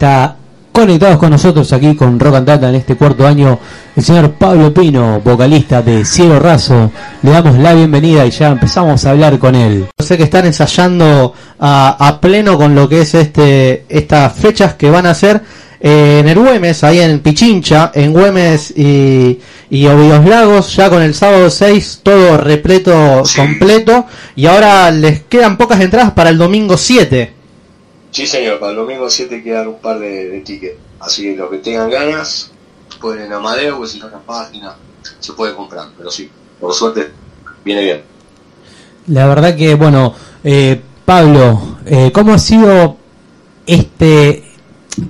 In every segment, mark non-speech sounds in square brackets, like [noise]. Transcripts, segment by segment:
está conectados con nosotros aquí con Rock and Data en este cuarto año el señor Pablo Pino, vocalista de Cielo Raso. Le damos la bienvenida y ya empezamos a hablar con él. Sé que están ensayando a, pleno con lo que es este estas fechas que van a ser eh, en el Güemes, ahí en Pichincha, en Güemes y, y Lagos, ya con el sábado 6 todo repleto, completo, y ahora les quedan pocas entradas para el domingo 7. Sí, señor, para el domingo 7 quedan un par de, tickets. Así que los que tengan ganas, pueden en Amadeo, pues si no en la página, se puede comprar. Pero sí, por suerte, viene bien. La verdad que, bueno, eh, Pablo, eh, ¿cómo ha sido este,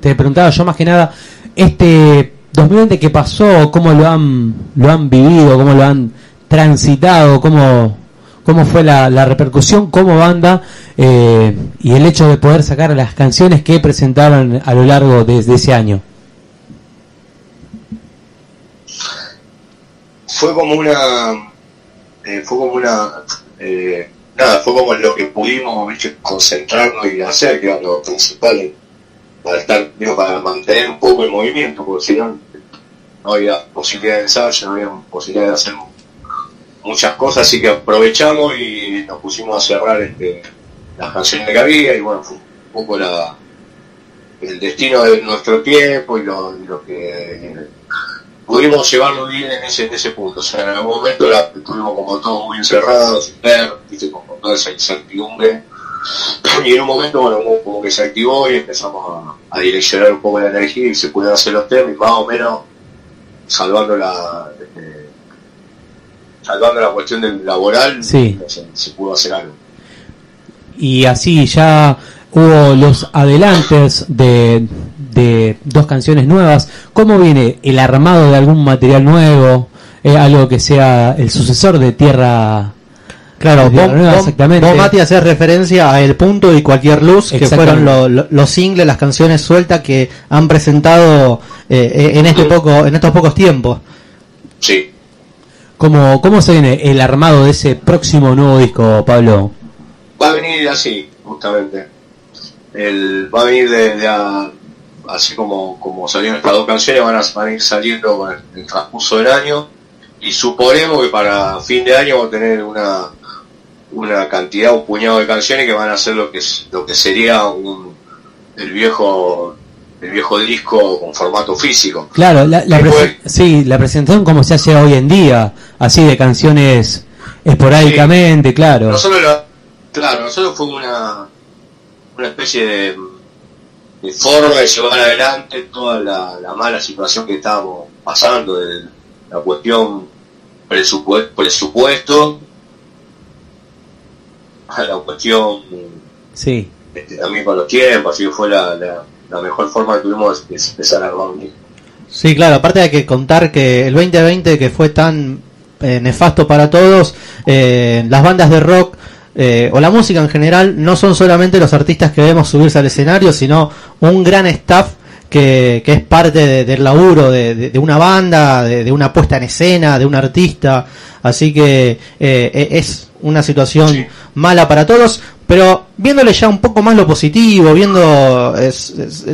te preguntaba yo más que nada, este 2020 que pasó, cómo lo han, lo han vivido, cómo lo han transitado, cómo, cómo fue la, repercusión como banda eh, y el hecho de poder sacar las canciones que presentaron a lo largo de, ese año. Fue como una, eh, fue como una, eh, nada, fue como lo que pudimos concentrarnos y hacer, que era lo principal para estar, digo, para mantener un poco el movimiento, porque si no, no había posibilidad de ensayo, no había posibilidad de hacer muchas cosas, así que aprovechamos y nos pusimos a cerrar este, las canciones que había y bueno, fue un poco la, el destino de nuestro tiempo y lo, que pudimos llevarlo bien en ese, punto. O sea, en algún momento estuvimos como todos muy encerrados, ver, con toda esa incertidumbre. Y en un momento, bueno, como que se activó y empezamos a, direccionar un poco la energía y se pudieron hacer los temas y más o menos salvando la, salvando la cuestión del laboral, sí. se, pudo hacer algo. Y así ya hubo los adelantes de, de dos canciones nuevas. ¿Cómo viene el armado de algún material nuevo? Eh, algo que sea el sucesor de Tierra. Claro, vos, exactamente. Mati, haces referencia a El Punto y Cualquier Luz, que fueron los singles, las canciones sueltas que han presentado eh, en, este poco, en estos pocos tiempos. Sí, ¿Cómo, ¿Cómo se viene el armado de ese próximo nuevo disco, Pablo? Va a venir así, justamente. El, va a venir de, así como, como salieron estas dos canciones, van a, ir saliendo con el, transcurso del año y suponemos que para fin de año vamos a tener una, una cantidad, un puñado de canciones que van a ser lo que, lo que sería un, el viejo el viejo disco con formato físico. Claro, la, sí, la presentación como se hace hoy en día, así de canciones esporádicamente, claro. Nosotros claro, nosotros fue una, una especie de, de, forma de llevar adelante toda la, mala situación que estábamos pasando, de la cuestión presupuesto, presupuesto a la cuestión sí. Este, también con los tiempos, así fue la la mejor forma que tuvimos es empezar a armar un Sí, claro, aparte hay que contar que el 2020 que fue tan eh, nefasto para todos, eh, las bandas de rock eh, o la música en general no son solamente los artistas que vemos subirse al escenario, sino un gran staff que, que es parte del laburo de, una banda, de, una puesta en escena, de un artista. Así que e, es una situación mala para todos. Pero viéndole ya un poco más lo positivo, viendo,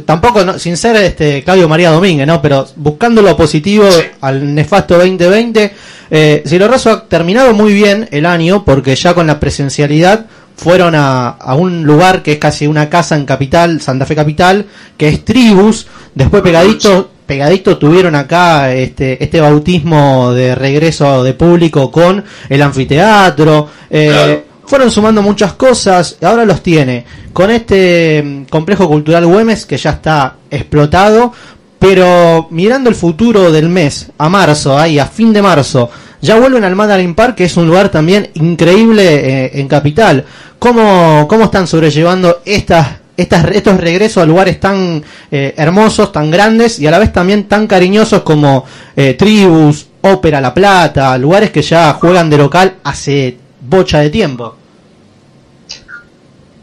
tampoco, sin ser este Claudio María Domínguez, ¿no? Pero buscando lo positivo al nefasto 2020, eh, lo Raso ha terminado muy bien el año porque ya con la presencialidad fueron a, a, un lugar que es casi una casa en Capital, Santa Fe Capital, que es Tribus, después pegadito, pegadito tuvieron acá este, este bautismo de regreso de público con el anfiteatro, eh, fueron sumando muchas cosas, ahora los tiene con este mm, complejo cultural Güemes que ya está explotado, pero mirando el futuro del mes, a marzo, ahí a fin de marzo, ya vuelven al Mandarin Park, que es un lugar también increíble eh, en Capital. ¿Cómo, ¿Cómo están sobrellevando estas, estas, estos regresos a lugares tan eh, hermosos, tan grandes y a la vez también tan cariñosos como eh, Tribus, Ópera La Plata, lugares que ya juegan de local hace bocha de tiempo.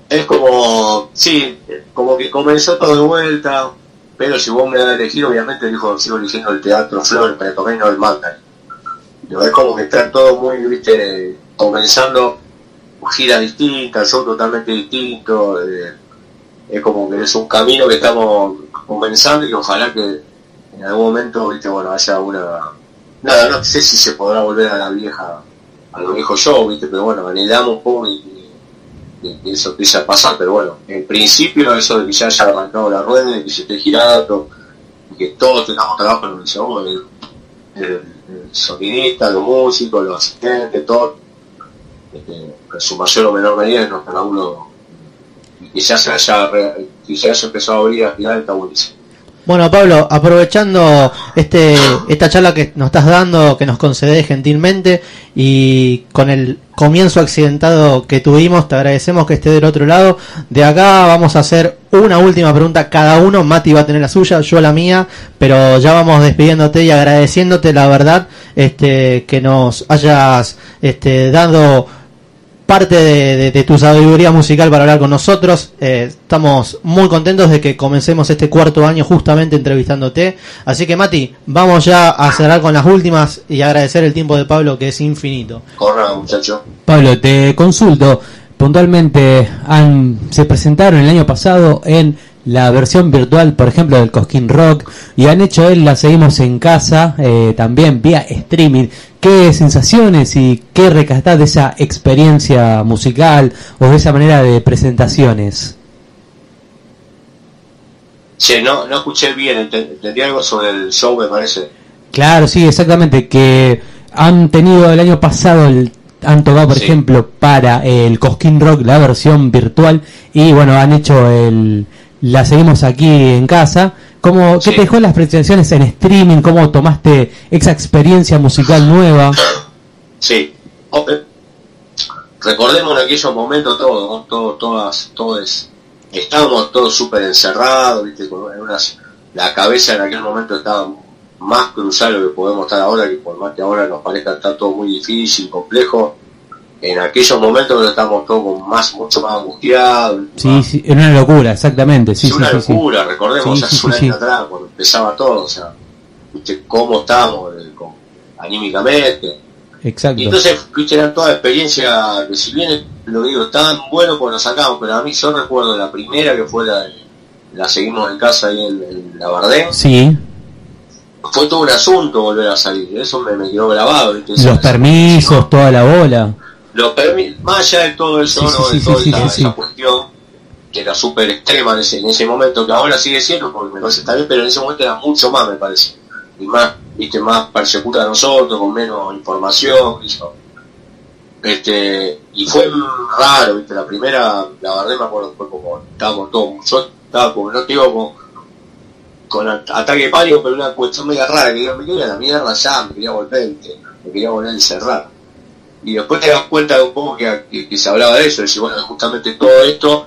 Es como, sí, como que comenzó todo de vuelta, pero si vos me das a elegir, obviamente dijo, sigo eligiendo el teatro Flor, para comer no el manga. Es como que está todo muy, viste, comenzando gira distinta, show totalmente distinto, eh, es como que es un camino que estamos comenzando y ojalá que en algún momento, viste, bueno, haya una... Nada, no sé si se podrá volver a la vieja, a lo viejo show, viste, pero bueno, anhelamos un poco y, eso empieza a pasar, pero bueno, en principio eso de que ya haya arrancado la rueda, y que se esté girando, que todos tengamos trabajo en el el, el, sonidista, los músicos, los asistentes, todo, este, en su mayor o menor medida es nuestro laburo y que se haya empezado a abrir al final está buenísimo. Bueno, Pablo, aprovechando este esta charla que nos estás dando, que nos concedes gentilmente y con el comienzo accidentado que tuvimos, te agradecemos que esté del otro lado. De acá vamos a hacer una última pregunta cada uno. Mati va a tener la suya, yo la mía, pero ya vamos despidiéndote y agradeciéndote la verdad este que nos hayas este dado parte de, de- de tu sabiduría musical para hablar con nosotros. Eh, estamos muy contentos de que comencemos este cuarto año justamente entrevistándote. Así que Mati, vamos ya a cerrar con las últimas y agradecer el tiempo de Pablo que es infinito. Corra, muchachos. Pablo, te consulto. Puntualmente han, se presentaron el año pasado en la versión virtual, por ejemplo, del Cosquín Rock, y han hecho él, la seguimos en casa, eh, también vía streaming. ¿Qué sensaciones y qué recastás de esa experiencia musical o de esa manera de presentaciones? Che, no, no escuché bien, ente- entendí algo sobre el show, me parece. Claro, sí, exactamente, que han tenido el año pasado, el, han tocado, por Sí. ejemplo, para el Cosquín Rock la versión virtual y bueno, han hecho el, la seguimos aquí en casa. ¿Cómo, ¿Qué Sí. te dejó las presentaciones en streaming? ¿Cómo tomaste esa experiencia musical nueva? Sí. Recordemos en aquellos momentos todo, ¿no? todo todas, todos, estábamos todos súper encerrados, viste, con unas, la cabeza en aquel momento estaba más cruzada de lo que podemos estar ahora, que por más que ahora nos parezca estar todo muy difícil, complejo, en aquellos momentos estábamos todos con más, mucho más angustiados, Sí, más- sí, era una locura, exactamente. Sí, es sí, una sí, locura, recordemos, hace un año atrás, cuando empezaba todo, o sea, viste cómo estábamos eh, anímicamente. Y Exacto. entonces, viste, era toda experiencia que si bien lo digo, tan bueno cuando sacamos, pero a mí yo recuerdo la primera que fue la, la seguimos en casa ahí en, en la Bardén, Sí, fue todo un asunto volver a salir, eso me, me quedó grabado, los permisos, toda la bola. Permi- más allá de todo eso, Sí, de sí, toda sí, esa cuestión que era súper extrema en ese, en ese momento, que ahora sigue siendo, porque me parece está bien, pero en ese momento era mucho más, me parece. Y más, viste, más persecuta a nosotros, con menos información, y eso. Este, y fue raro, viste, la primera, la verdad me acuerdo, fue como, estábamos todos, yo estaba como, no te digo como, con at- ataque de pánico, pero una cuestión media rara, que digo, me quería la mierda ya, me quería volver, me quería volver a encerrar. Y después te das cuenta de un poco que, se hablaba de eso, de decir, bueno, justamente todo esto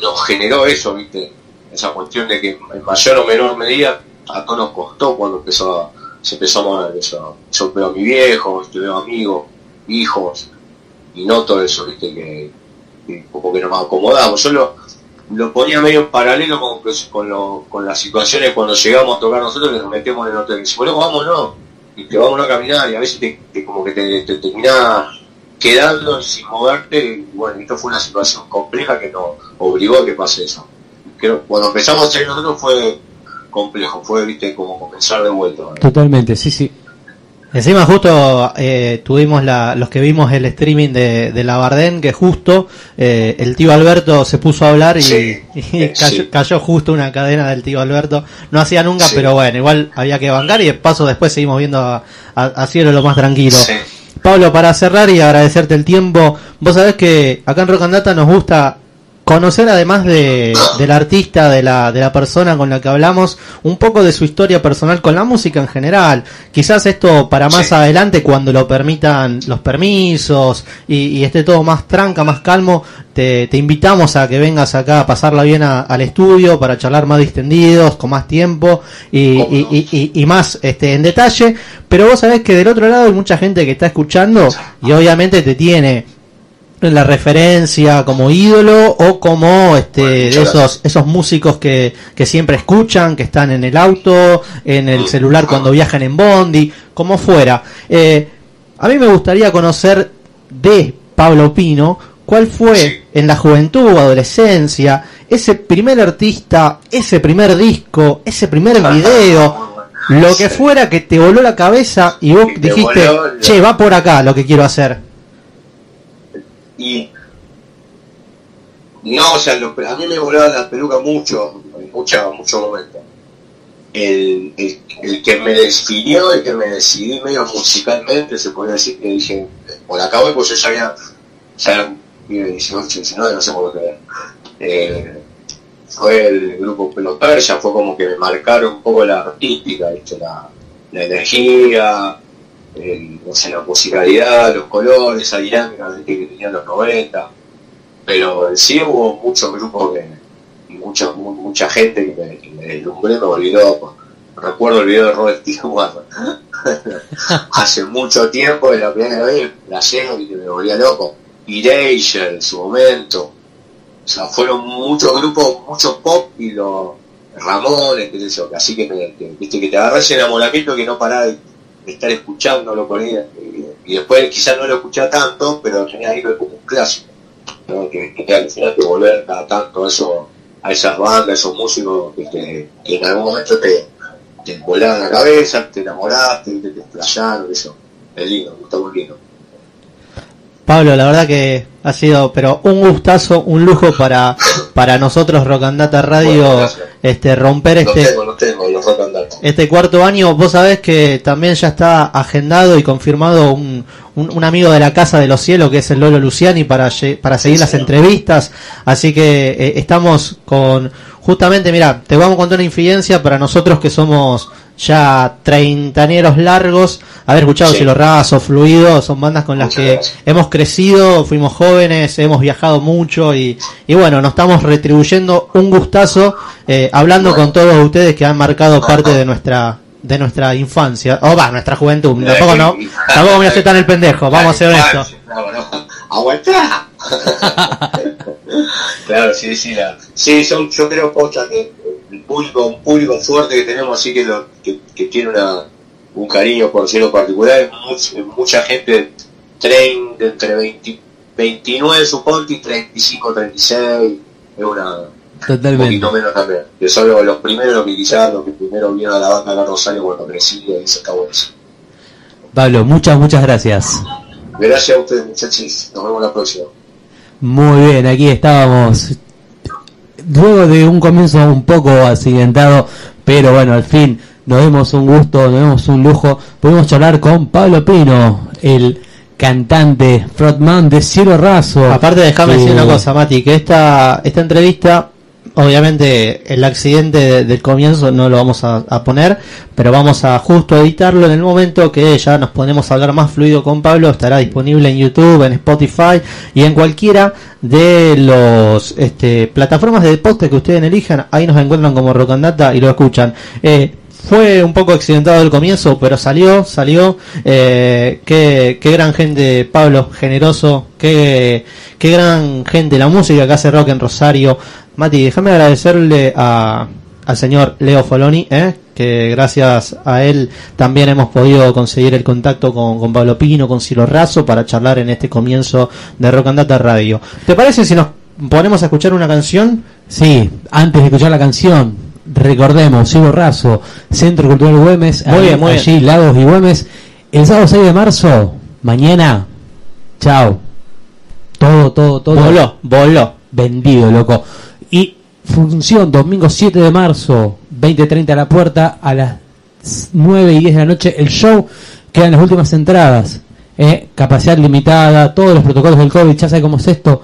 nos generó eso, viste, esa cuestión de que en mayor o menor medida a todos nos costó cuando empezó a, se empezó a mover. Yo veo a mi viejo, viste, veo amigos, hijos, y noto eso, viste, que, que como que nos acomodamos. Yo lo, lo ponía medio en paralelo con, con, lo- con las situaciones cuando llegamos a tocar nosotros que nos metemos en el hotel. Y si bueno, vámonos, y te vamos a caminar, y a veces te, como que te, te terminás quedando sin moverte. Y bueno, esto fue una situación compleja que nos obligó a que pase eso. Creo cuando empezamos a salir nosotros fue complejo, fue, viste, como comenzar de vuelta. Totalmente, sí, sí. Encima justo eh, tuvimos la, los que vimos el streaming de, de la Bardén, que justo eh, el tío Alberto se puso a hablar y, Sí, [laughs] y cayó, sí. cayó justo una cadena del tío Alberto. No hacía nunca, Sí. pero bueno, igual había que bancar y de paso después seguimos viendo a, a, a Cielo lo más tranquilo. Pablo, para cerrar y agradecerte el tiempo, vos sabés que acá en Rock and Data nos gusta conocer además de, del artista, de la, de la persona con la que hablamos, un poco de su historia personal con la música en general. Quizás esto para más Sí. adelante, cuando lo permitan los permisos y, y esté todo más tranca, más calmo, te, te invitamos a que vengas acá a pasarla bien a- al estudio para charlar más distendidos, con más tiempo y, y- y- más este, en detalle. Pero vos sabés que del otro lado hay mucha gente que está escuchando y obviamente te tiene en la referencia como ídolo o como este Bueno, esos esos músicos que, que siempre escuchan, que están en el auto, en el celular cuando viajan en Bondi, como fuera. Eh, a mí me gustaría conocer de Pablo Pino ¿Cuál fue Sí. en la juventud o adolescencia ese primer artista, ese primer disco, ese primer video, lo que fuera que te voló la cabeza y vos dijiste, che, va por acá lo que quiero hacer? Y no, o sea, lo- a mí me volaba la peluca mucho, en mucha, muchos momentos. El, el, que me definió, el que me decidí medio musicalmente, se podría decir que dije, por acá voy, pues yo ya había, ya era pibe de 18, 19, no sé por qué. Eh, fue el grupo Pelo Persia, fue como que me marcaron un poco la artística, la energía, el, la musicalidad, los colores, esa dinámica que tenían los 90. Pero en sí hubo muchos grupos que, mucha, mu- mucha gente que me, que me deslumbré, volví loco. Recuerdo el video de Robert Stewart [laughs] hace mucho tiempo, de la primera vez, la lleno y me volvía loco. Erasure en su momento. O sea, fueron muchos grupos, muchos pop y los Ramones, qué sé yo, así que, me, viste, que te agarras ese enamoramiento que no parás estar escuchándolo con ella. Y, después quizás no lo escuchás tanto, pero tenés ahí como un clásico. Que, que al volver cada tanto a, eso, a esas bandas, a esos músicos que, te- que en algún momento te, te volaban la cabeza, te enamoraste, te, te eso. Es lindo, está muy lindo. Pablo, la verdad que ha sido, pero un gustazo, un lujo para, para nosotros Rock and Data Radio, Bueno, este, romper este, tengo, tengo, este cuarto año. Vos sabés que también ya está agendado y confirmado un, un, un amigo de la Casa de los Cielos, que es el Lolo Luciani, para, para seguir las entrevistas. Así que eh, estamos con, justamente, mira, te vamos a contar una infidencia para nosotros que somos ya treintañeros largos, haber escuchado Sí. Cielo Raso, Fluido, son bandas con las Muchas que gracias. hemos crecido, fuimos jóvenes, hemos viajado mucho y, y bueno, nos estamos retribuyendo un gustazo eh, hablando Bueno. con todos ustedes que han marcado parte de nuestra de nuestra infancia, o va, nuestra juventud, tampoco no, tampoco me hacer tan el pendejo, vamos a ser honestos. No, no. ¡Aguantá! [laughs] claro, sí, sí, la, sí, son, yo creo posta que el público, un público fuerte que tenemos así que, lo, que, que tiene una, un cariño por cielo particular, much- mucha gente tren de entre 20, 29 suponte y 35, 36, es una, un Totalmente. poquito menos también. Que son los, los primeros que quizás los que primero vieron a la banda acá en Rosario cuando crecí y se acabó eso. Pablo, muchas, muchas gracias. Gracias a ustedes muchachos, nos vemos la próxima. Muy bien, aquí estábamos. Luego de un comienzo un poco accidentado, pero bueno, al fin nos vemos un gusto, nos vemos un lujo. Pudimos charlar con Pablo Pino, el cantante, frontman de Cielo Raso. Aparte déjame que- decir una cosa, Mati, que esta, esta entrevista, obviamente el accidente de- del comienzo no lo vamos a, poner, pero vamos a justo editarlo en el momento que ya nos ponemos a hablar más fluido con Pablo, estará disponible en YouTube, en Spotify y en cualquiera de los este, plataformas de podcast que ustedes elijan, ahí nos encuentran como Rock and Data y lo escuchan. Eh, fue un poco accidentado el comienzo, pero salió, salió. Eh, qué, qué gran gente, Pablo, generoso. Qué, qué gran gente, la música que hace rock en Rosario. Mati, déjame agradecerle a, al señor Leo Foloni, eh, que gracias a él también hemos podido conseguir el contacto con, con Pablo Pino, con Ciro Razo, para charlar en este comienzo de Rock and Data Radio. ¿Te parece si nos ponemos a escuchar una canción? Sí, antes de escuchar la canción, recordemos, Cielo Raso, Centro Cultural Güemes, Muy ahí- bien, muy bien. allí, Lagos y Güemes, el sábado 6 de marzo, mañana, chao. Todo, todo, todo. Voló, voló. vendido, loco. Y función domingo 7 de marzo, 20.30 a la puerta, a las 9 y 10 de la noche, el show, quedan las últimas entradas. Eh, capacidad limitada, todos los protocolos del COVID, ya sabes cómo es esto.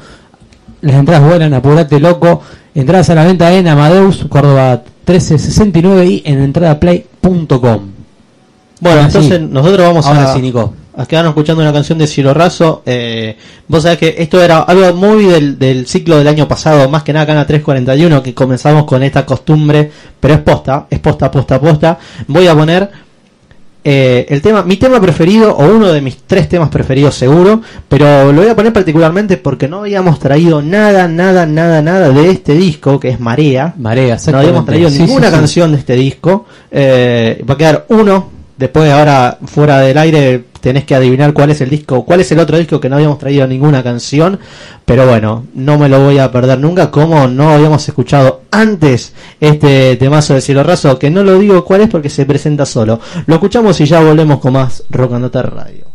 Las entradas vuelan, apurate loco. Entradas a la venta en Amadeus, Córdoba 1369 y en entradaplay.com. Bueno, sí. entonces nosotros vamos Ahora a, sí, Nico. a quedarnos escuchando una canción de Cielo Raso. Eh, vos sabés que esto era algo muy del, del ciclo del año pasado, más que nada la 341, que comenzamos con esta costumbre, pero es posta, es posta, posta, posta. Voy a poner eh, el tema, mi tema preferido, o uno de mis tres temas preferidos seguro, pero lo voy a poner particularmente porque no habíamos traído nada, nada, nada, nada de este disco, que es Marea. Marea, No habíamos traído Sí, ninguna sí, sí. canción de este disco. Eh, va a quedar uno Después ahora fuera del aire tenés que adivinar cuál es el disco, cuál es el otro disco que no habíamos traído ninguna canción, pero bueno, no me lo voy a perder nunca, como no habíamos escuchado antes este temazo de Cielo Raso, que no lo digo cuál es porque se presenta solo. Lo escuchamos y ya volvemos con más Rock and Radio.